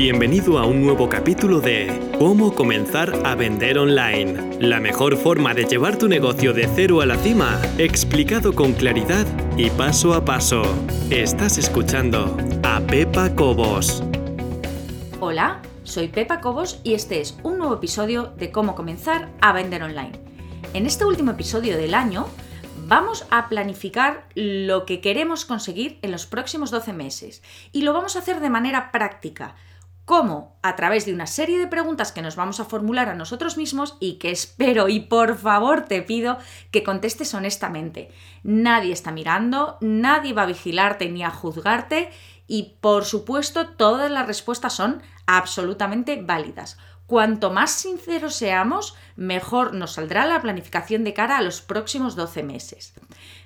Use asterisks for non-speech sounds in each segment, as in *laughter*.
Bienvenido a un nuevo capítulo de Cómo comenzar a vender online. La mejor forma de llevar tu negocio de cero a la cima, explicado con claridad y paso a paso. Estás escuchando a Pepa Cobos. Hola, soy Pepa Cobos y este es un nuevo episodio de Cómo comenzar a vender online. En este último episodio del año vamos a planificar lo que queremos conseguir en los próximos 12 meses y lo vamos a hacer de manera práctica cómo a través de una serie de preguntas que nos vamos a formular a nosotros mismos y que espero y por favor te pido que contestes honestamente. Nadie está mirando, nadie va a vigilarte ni a juzgarte y por supuesto todas las respuestas son absolutamente válidas. Cuanto más sinceros seamos, mejor nos saldrá la planificación de cara a los próximos 12 meses.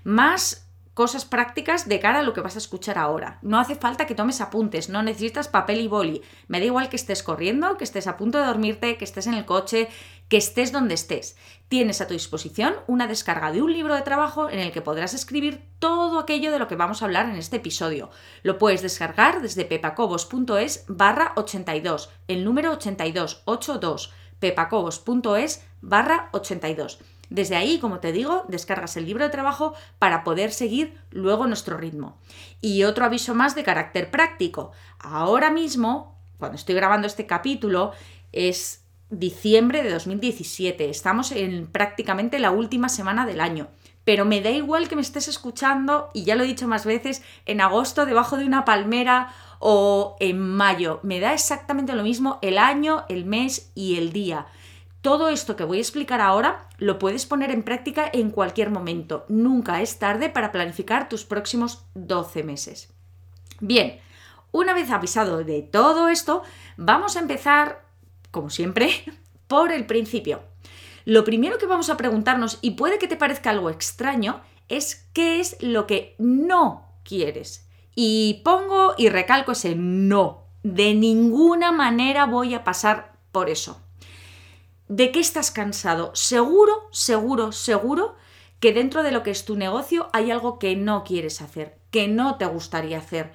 Más cosas prácticas de cara a lo que vas a escuchar ahora. No hace falta que tomes apuntes, no necesitas papel y boli. Me da igual que estés corriendo, que estés a punto de dormirte, que estés en el coche, que estés donde estés. Tienes a tu disposición una descarga de un libro de trabajo en el que podrás escribir todo aquello de lo que vamos a hablar en este episodio. Lo puedes descargar desde pepacobos.es barra 82, el número 82, 82, pepacobos.es barra 82. Desde ahí, como te digo, descargas el libro de trabajo para poder seguir luego nuestro ritmo. Y otro aviso más de carácter práctico. Ahora mismo, cuando estoy grabando este capítulo, es diciembre de 2017. Estamos en prácticamente la última semana del año. Pero me da igual que me estés escuchando, y ya lo he dicho más veces, en agosto debajo de una palmera o en mayo. Me da exactamente lo mismo el año, el mes y el día. Todo esto que voy a explicar ahora lo puedes poner en práctica en cualquier momento. Nunca es tarde para planificar tus próximos 12 meses. Bien, una vez avisado de todo esto, vamos a empezar, como siempre, *laughs* por el principio. Lo primero que vamos a preguntarnos, y puede que te parezca algo extraño, es qué es lo que no quieres. Y pongo y recalco ese no. De ninguna manera voy a pasar por eso. ¿De qué estás cansado? Seguro, seguro, seguro que dentro de lo que es tu negocio hay algo que no quieres hacer, que no te gustaría hacer.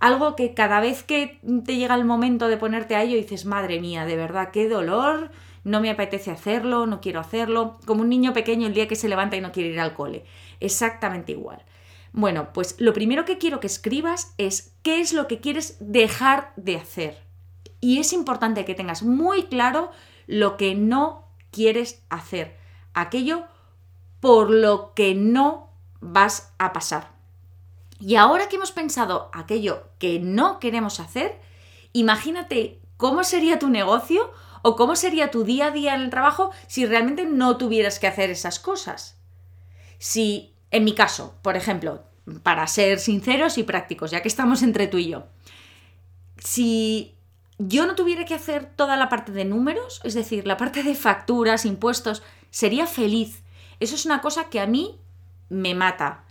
Algo que cada vez que te llega el momento de ponerte a ello dices, madre mía, de verdad, qué dolor, no me apetece hacerlo, no quiero hacerlo, como un niño pequeño el día que se levanta y no quiere ir al cole. Exactamente igual. Bueno, pues lo primero que quiero que escribas es qué es lo que quieres dejar de hacer. Y es importante que tengas muy claro lo que no quieres hacer, aquello por lo que no vas a pasar. Y ahora que hemos pensado aquello que no queremos hacer, imagínate cómo sería tu negocio o cómo sería tu día a día en el trabajo si realmente no tuvieras que hacer esas cosas. Si, en mi caso, por ejemplo, para ser sinceros y prácticos, ya que estamos entre tú y yo, si yo no tuviera que hacer toda la parte de números, es decir, la parte de facturas, impuestos, sería feliz. Eso es una cosa que a mí me mata.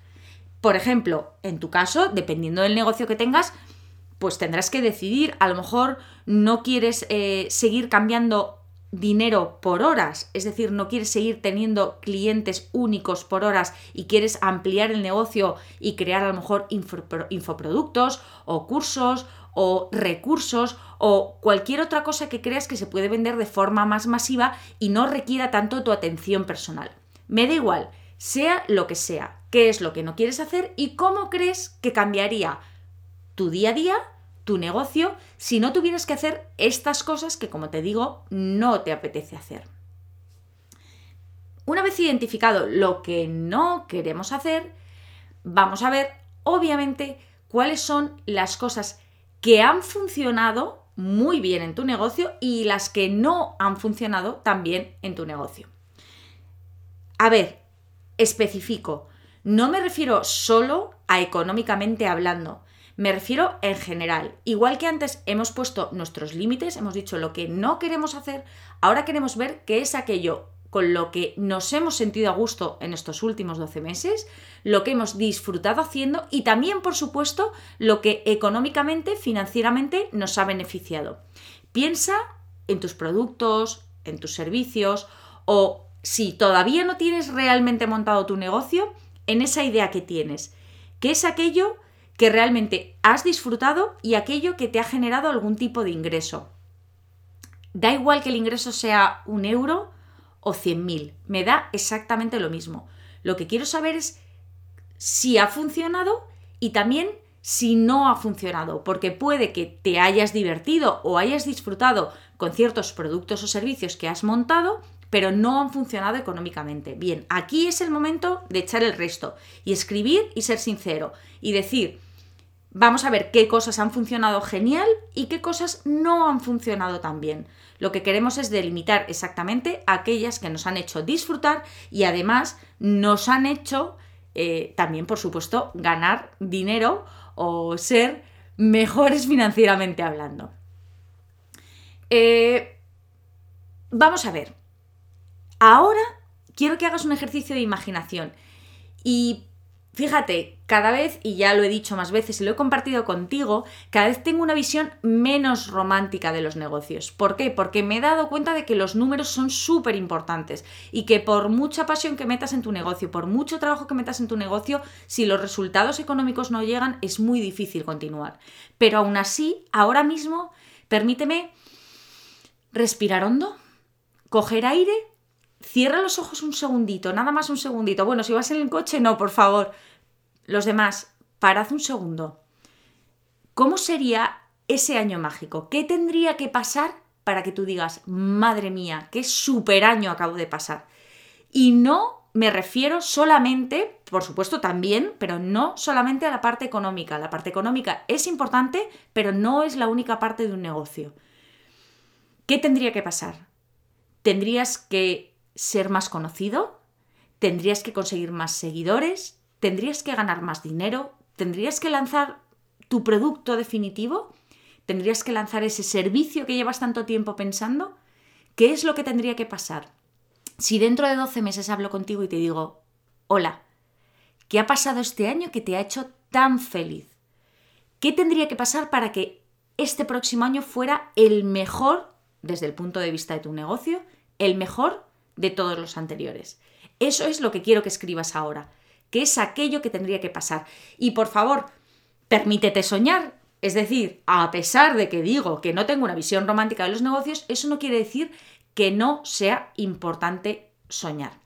Por ejemplo, en tu caso, dependiendo del negocio que tengas, pues tendrás que decidir, a lo mejor no quieres eh, seguir cambiando dinero por horas, es decir, no quieres seguir teniendo clientes únicos por horas y quieres ampliar el negocio y crear a lo mejor infoproductos o cursos o recursos o cualquier otra cosa que creas que se puede vender de forma más masiva y no requiera tanto tu atención personal. Me da igual, sea lo que sea, qué es lo que no quieres hacer y cómo crees que cambiaría tu día a día, tu negocio, si no tuvieras que hacer estas cosas que, como te digo, no te apetece hacer. Una vez identificado lo que no queremos hacer, vamos a ver, obviamente, cuáles son las cosas que han funcionado muy bien en tu negocio y las que no han funcionado tan bien en tu negocio. A ver, especifico, no me refiero solo a económicamente hablando, me refiero en general. Igual que antes hemos puesto nuestros límites, hemos dicho lo que no queremos hacer, ahora queremos ver qué es aquello con lo que nos hemos sentido a gusto en estos últimos 12 meses, lo que hemos disfrutado haciendo y también, por supuesto, lo que económicamente, financieramente nos ha beneficiado. Piensa en tus productos, en tus servicios o si todavía no tienes realmente montado tu negocio, en esa idea que tienes, que es aquello que realmente has disfrutado y aquello que te ha generado algún tipo de ingreso. Da igual que el ingreso sea un euro o 100.000, me da exactamente lo mismo. Lo que quiero saber es si ha funcionado y también si no ha funcionado, porque puede que te hayas divertido o hayas disfrutado con ciertos productos o servicios que has montado, pero no han funcionado económicamente. Bien, aquí es el momento de echar el resto y escribir y ser sincero y decir, vamos a ver qué cosas han funcionado genial y qué cosas no han funcionado tan bien. Lo que queremos es delimitar exactamente aquellas que nos han hecho disfrutar y además nos han hecho eh, también, por supuesto, ganar dinero o ser mejores *laughs* financieramente hablando. Eh, vamos a ver. Ahora quiero que hagas un ejercicio de imaginación y Fíjate, cada vez, y ya lo he dicho más veces y lo he compartido contigo, cada vez tengo una visión menos romántica de los negocios. ¿Por qué? Porque me he dado cuenta de que los números son súper importantes y que por mucha pasión que metas en tu negocio, por mucho trabajo que metas en tu negocio, si los resultados económicos no llegan, es muy difícil continuar. Pero aún así, ahora mismo, permíteme respirar hondo, coger aire Cierra los ojos un segundito, nada más un segundito. Bueno, si vas en el coche, no, por favor. Los demás, parad un segundo. ¿Cómo sería ese año mágico? ¿Qué tendría que pasar para que tú digas, madre mía, qué super año acabo de pasar? Y no me refiero solamente, por supuesto también, pero no solamente a la parte económica. La parte económica es importante, pero no es la única parte de un negocio. ¿Qué tendría que pasar? Tendrías que ser más conocido, tendrías que conseguir más seguidores, tendrías que ganar más dinero, tendrías que lanzar tu producto definitivo, tendrías que lanzar ese servicio que llevas tanto tiempo pensando. ¿Qué es lo que tendría que pasar? Si dentro de 12 meses hablo contigo y te digo, hola, ¿qué ha pasado este año que te ha hecho tan feliz? ¿Qué tendría que pasar para que este próximo año fuera el mejor, desde el punto de vista de tu negocio, el mejor de todos los anteriores. Eso es lo que quiero que escribas ahora, que es aquello que tendría que pasar. Y por favor, permítete soñar. Es decir, a pesar de que digo que no tengo una visión romántica de los negocios, eso no quiere decir que no sea importante soñar.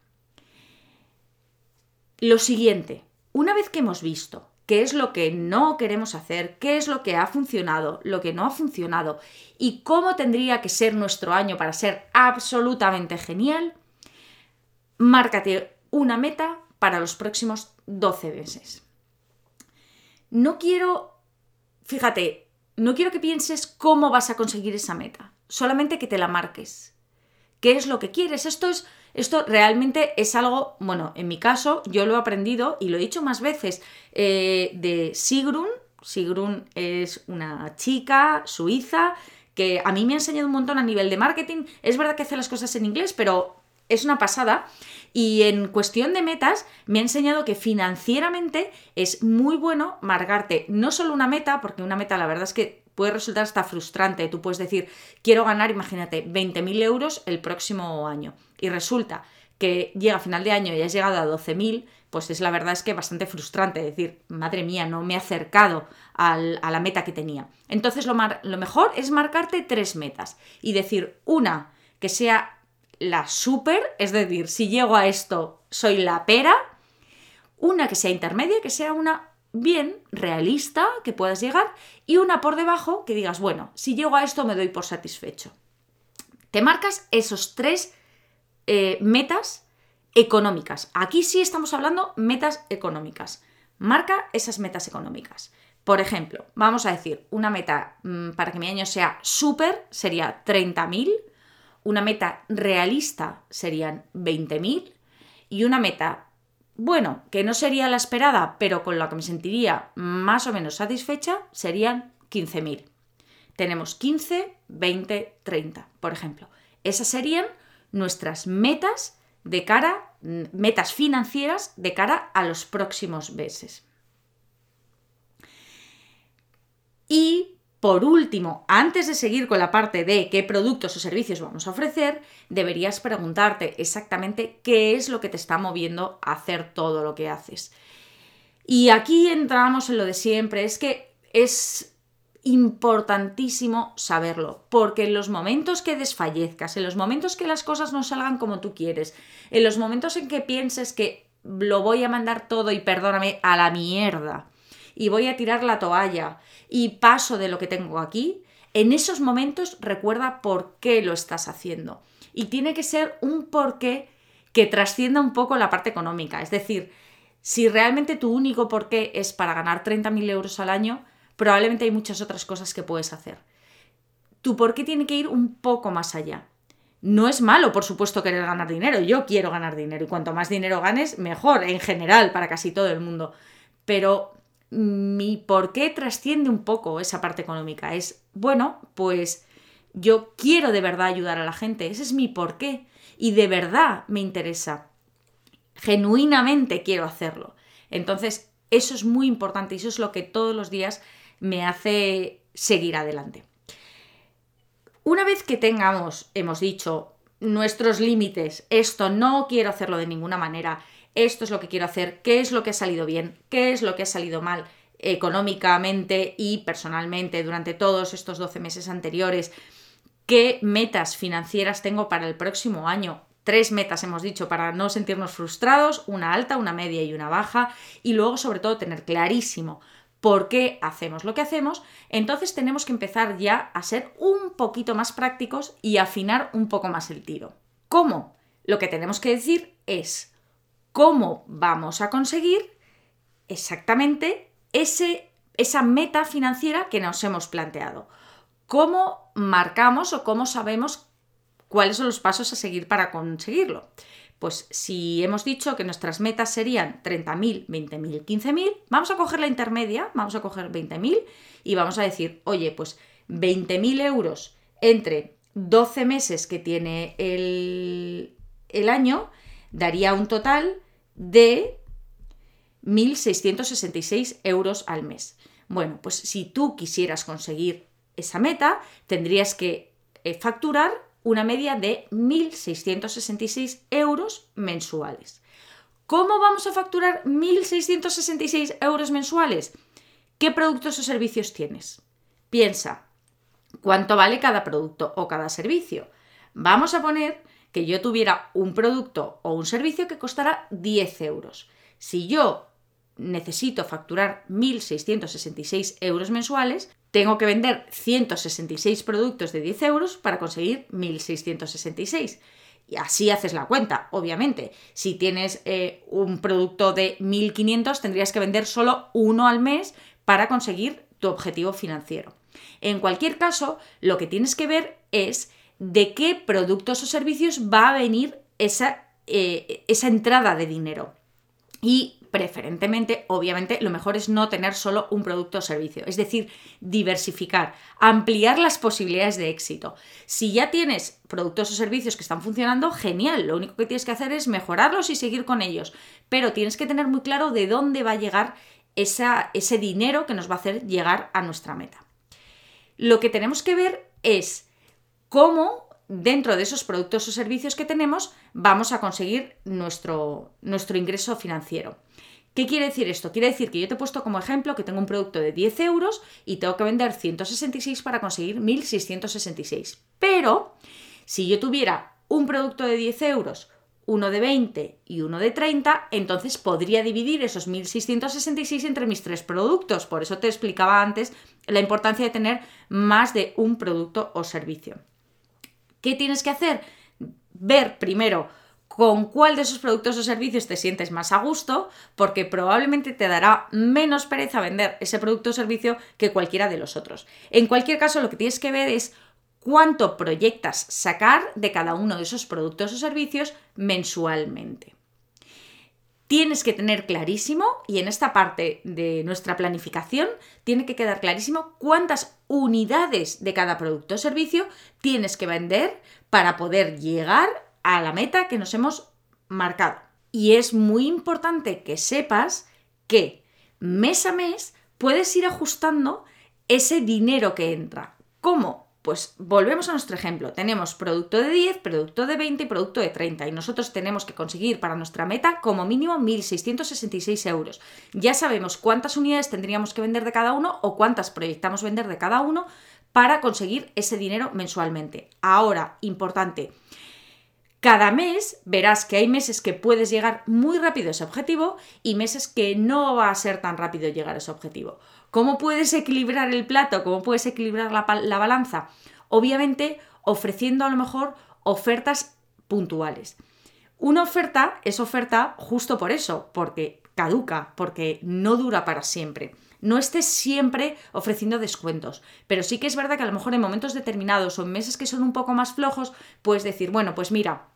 Lo siguiente, una vez que hemos visto qué es lo que no queremos hacer, qué es lo que ha funcionado, lo que no ha funcionado y cómo tendría que ser nuestro año para ser absolutamente genial, márcate una meta para los próximos 12 meses. No quiero, fíjate, no quiero que pienses cómo vas a conseguir esa meta, solamente que te la marques. ¿Qué es lo que quieres? Esto es esto realmente es algo, bueno, en mi caso yo lo he aprendido y lo he dicho más veces eh, de Sigrun. Sigrun es una chica suiza que a mí me ha enseñado un montón a nivel de marketing. Es verdad que hace las cosas en inglés, pero es una pasada. Y en cuestión de metas, me ha enseñado que financieramente es muy bueno marcarte no solo una meta, porque una meta la verdad es que puede resultar hasta frustrante. Tú puedes decir, quiero ganar, imagínate, 20.000 euros el próximo año. Y resulta que llega a final de año y has llegado a 12.000, pues es la verdad es que bastante frustrante decir, madre mía, no me he acercado a la meta que tenía. Entonces lo, lo mejor es marcarte tres metas y decir una que sea la super, es decir, si llego a esto soy la pera, una que sea intermedia, que sea una bien realista, que puedas llegar, y una por debajo que digas, bueno, si llego a esto me doy por satisfecho. Te marcas esos tres eh, metas económicas. Aquí sí estamos hablando metas económicas. Marca esas metas económicas. Por ejemplo, vamos a decir, una meta mm, para que mi año sea súper sería 30.000 una meta realista serían 20.000 y una meta, bueno, que no sería la esperada, pero con la que me sentiría más o menos satisfecha, serían 15.000. Tenemos 15, 20, 30, por ejemplo. Esas serían nuestras metas de cara, metas financieras de cara a los próximos meses. Y por último, antes de seguir con la parte de qué productos o servicios vamos a ofrecer, deberías preguntarte exactamente qué es lo que te está moviendo a hacer todo lo que haces. Y aquí entramos en lo de siempre, es que es importantísimo saberlo, porque en los momentos que desfallezcas, en los momentos que las cosas no salgan como tú quieres, en los momentos en que pienses que lo voy a mandar todo y perdóname a la mierda, y voy a tirar la toalla y paso de lo que tengo aquí, en esos momentos recuerda por qué lo estás haciendo. Y tiene que ser un porqué que trascienda un poco la parte económica. Es decir, si realmente tu único porqué es para ganar 30.000 euros al año, probablemente hay muchas otras cosas que puedes hacer. Tu porqué tiene que ir un poco más allá. No es malo, por supuesto, querer ganar dinero. Yo quiero ganar dinero y cuanto más dinero ganes, mejor en general para casi todo el mundo. Pero mi por qué trasciende un poco esa parte económica. Es, bueno, pues yo quiero de verdad ayudar a la gente, ese es mi porqué y de verdad me interesa. Genuinamente quiero hacerlo. Entonces, eso es muy importante y eso es lo que todos los días me hace seguir adelante. Una vez que tengamos, hemos dicho, nuestros límites, esto no quiero hacerlo de ninguna manera, esto es lo que quiero hacer, qué es lo que ha salido bien, qué es lo que ha salido mal económicamente y personalmente durante todos estos 12 meses anteriores, qué metas financieras tengo para el próximo año. Tres metas hemos dicho para no sentirnos frustrados, una alta, una media y una baja, y luego sobre todo tener clarísimo por qué hacemos lo que hacemos, entonces tenemos que empezar ya a ser un poquito más prácticos y afinar un poco más el tiro. ¿Cómo? Lo que tenemos que decir es, cómo vamos a conseguir exactamente ese, esa meta financiera que nos hemos planteado. ¿Cómo marcamos o cómo sabemos cuáles son los pasos a seguir para conseguirlo? Pues si hemos dicho que nuestras metas serían 30.000, 20.000, 15.000, vamos a coger la intermedia, vamos a coger 20.000 y vamos a decir, oye, pues 20.000 euros entre 12 meses que tiene el, el año daría un total de 1.666 euros al mes. Bueno, pues si tú quisieras conseguir esa meta, tendrías que eh, facturar una media de 1.666 euros mensuales. ¿Cómo vamos a facturar 1.666 euros mensuales? ¿Qué productos o servicios tienes? Piensa, ¿cuánto vale cada producto o cada servicio? Vamos a poner que yo tuviera un producto o un servicio que costara 10 euros. Si yo necesito facturar 1.666 euros mensuales, tengo que vender 166 productos de 10 euros para conseguir 1.666. Y así haces la cuenta, obviamente. Si tienes eh, un producto de 1.500, tendrías que vender solo uno al mes para conseguir tu objetivo financiero. En cualquier caso, lo que tienes que ver es de qué productos o servicios va a venir esa, eh, esa entrada de dinero. Y preferentemente, obviamente, lo mejor es no tener solo un producto o servicio, es decir, diversificar, ampliar las posibilidades de éxito. Si ya tienes productos o servicios que están funcionando, genial, lo único que tienes que hacer es mejorarlos y seguir con ellos, pero tienes que tener muy claro de dónde va a llegar ese dinero que nos va a hacer llegar a nuestra meta. Lo que tenemos que ver es cómo dentro de esos productos o servicios que tenemos vamos a conseguir nuestro, nuestro ingreso financiero. ¿Qué quiere decir esto? Quiere decir que yo te he puesto como ejemplo que tengo un producto de 10 euros y tengo que vender 166 para conseguir 1666. Pero si yo tuviera un producto de 10 euros, uno de 20 y uno de 30, entonces podría dividir esos 1666 entre mis tres productos. Por eso te explicaba antes la importancia de tener más de un producto o servicio. ¿Qué tienes que hacer? Ver primero con cuál de esos productos o servicios te sientes más a gusto, porque probablemente te dará menos pereza vender ese producto o servicio que cualquiera de los otros. En cualquier caso, lo que tienes que ver es cuánto proyectas sacar de cada uno de esos productos o servicios mensualmente. Tienes que tener clarísimo, y en esta parte de nuestra planificación, tiene que quedar clarísimo cuántas unidades de cada producto o servicio tienes que vender para poder llegar a la meta que nos hemos marcado. Y es muy importante que sepas que mes a mes puedes ir ajustando ese dinero que entra. ¿Cómo? Pues volvemos a nuestro ejemplo. Tenemos producto de 10, producto de 20 y producto de 30. Y nosotros tenemos que conseguir para nuestra meta como mínimo 1.666 euros. Ya sabemos cuántas unidades tendríamos que vender de cada uno o cuántas proyectamos vender de cada uno para conseguir ese dinero mensualmente. Ahora, importante, cada mes verás que hay meses que puedes llegar muy rápido a ese objetivo y meses que no va a ser tan rápido llegar a ese objetivo. ¿Cómo puedes equilibrar el plato? ¿Cómo puedes equilibrar la, la balanza? Obviamente ofreciendo a lo mejor ofertas puntuales. Una oferta es oferta justo por eso, porque caduca, porque no dura para siempre no estés siempre ofreciendo descuentos. Pero sí que es verdad que a lo mejor en momentos determinados o en meses que son un poco más flojos, puedes decir, bueno, pues mira,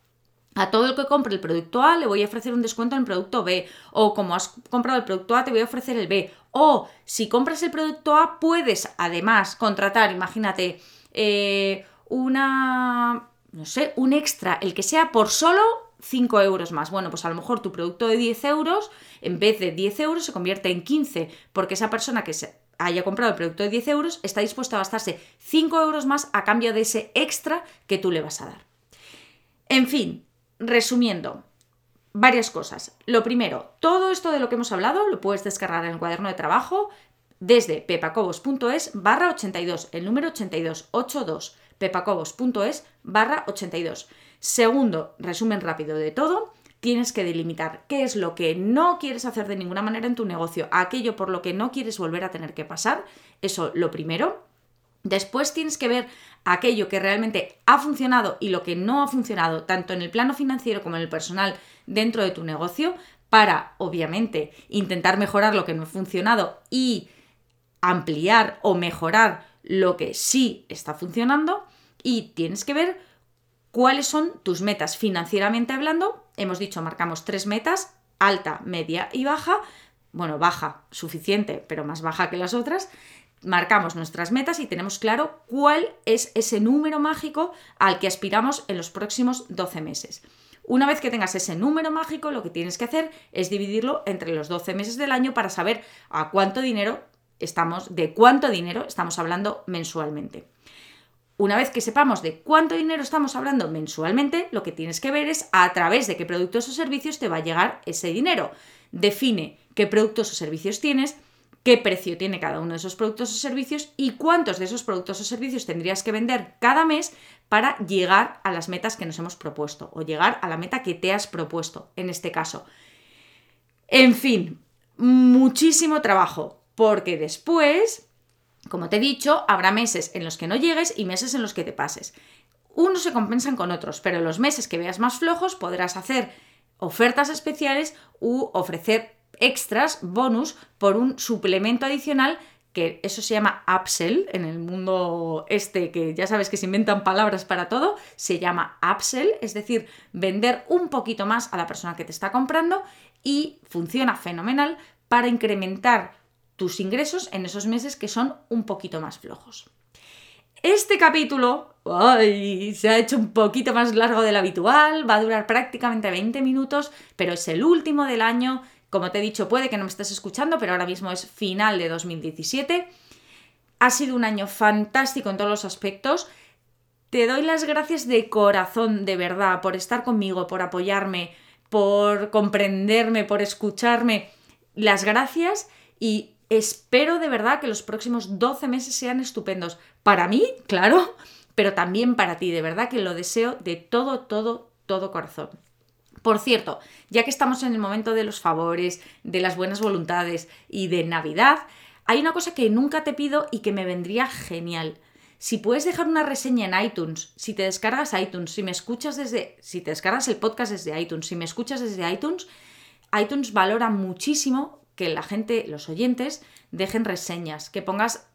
a todo el que compre el producto A le voy a ofrecer un descuento en el producto B. O como has comprado el producto A, te voy a ofrecer el B. O si compras el producto A, puedes además contratar, imagínate, eh, una, no sé, un extra, el que sea por solo 5 euros más. Bueno, pues a lo mejor tu producto de 10 euros, en vez de 10 euros, se convierte en 15, porque esa persona que se haya comprado el producto de 10 euros está dispuesta a gastarse 5 euros más a cambio de ese extra que tú le vas a dar. En fin, resumiendo, varias cosas. Lo primero, todo esto de lo que hemos hablado lo puedes descargar en el cuaderno de trabajo desde pepacobos.es barra 82, el número 82, 82, pepacobos.es barra 82. Segundo, resumen rápido de todo, tienes que delimitar qué es lo que no quieres hacer de ninguna manera en tu negocio, aquello por lo que no quieres volver a tener que pasar, eso lo primero. Después tienes que ver aquello que realmente ha funcionado y lo que no ha funcionado, tanto en el plano financiero como en el personal dentro de tu negocio, para, obviamente, intentar mejorar lo que no ha funcionado y ampliar o mejorar lo que sí está funcionando. Y tienes que ver ¿Cuáles son tus metas financieramente hablando? Hemos dicho, marcamos tres metas, alta, media y baja. Bueno, baja, suficiente, pero más baja que las otras. Marcamos nuestras metas y tenemos claro cuál es ese número mágico al que aspiramos en los próximos 12 meses. Una vez que tengas ese número mágico, lo que tienes que hacer es dividirlo entre los 12 meses del año para saber a cuánto dinero estamos, de cuánto dinero estamos hablando mensualmente. Una vez que sepamos de cuánto dinero estamos hablando mensualmente, lo que tienes que ver es a través de qué productos o servicios te va a llegar ese dinero. Define qué productos o servicios tienes, qué precio tiene cada uno de esos productos o servicios y cuántos de esos productos o servicios tendrías que vender cada mes para llegar a las metas que nos hemos propuesto o llegar a la meta que te has propuesto en este caso. En fin, muchísimo trabajo, porque después como te he dicho, habrá meses en los que no llegues y meses en los que te pases. Unos se compensan con otros, pero en los meses que veas más flojos podrás hacer ofertas especiales u ofrecer extras, bonus, por un suplemento adicional que eso se llama upsell en el mundo este, que ya sabes que se inventan palabras para todo, se llama upsell, es decir, vender un poquito más a la persona que te está comprando y funciona fenomenal para incrementar tus ingresos en esos meses que son un poquito más flojos. Este capítulo se ha hecho un poquito más largo del habitual, va a durar prácticamente 20 minutos, pero es el último del año. Como te he dicho, puede que no me estés escuchando, pero ahora mismo es final de 2017. Ha sido un año fantástico en todos los aspectos. Te doy las gracias de corazón, de verdad, por estar conmigo, por apoyarme, por comprenderme, por escucharme. Las gracias y Espero de verdad que los próximos 12 meses sean estupendos. Para mí, claro, pero también para ti. De verdad que lo deseo de todo, todo, todo corazón. Por cierto, ya que estamos en el momento de los favores, de las buenas voluntades y de Navidad, hay una cosa que nunca te pido y que me vendría genial. Si puedes dejar una reseña en iTunes, si te descargas iTunes, si me escuchas desde, si te descargas el podcast desde iTunes, si me escuchas desde iTunes, iTunes valora muchísimo que la gente, los oyentes, dejen reseñas, que pongas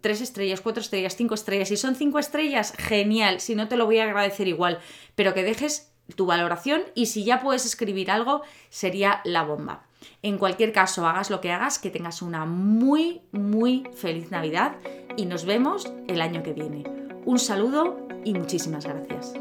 tres estrellas, cuatro estrellas, cinco estrellas. Si son cinco estrellas, genial. Si no, te lo voy a agradecer igual. Pero que dejes tu valoración y si ya puedes escribir algo, sería la bomba. En cualquier caso, hagas lo que hagas, que tengas una muy, muy feliz Navidad y nos vemos el año que viene. Un saludo y muchísimas gracias.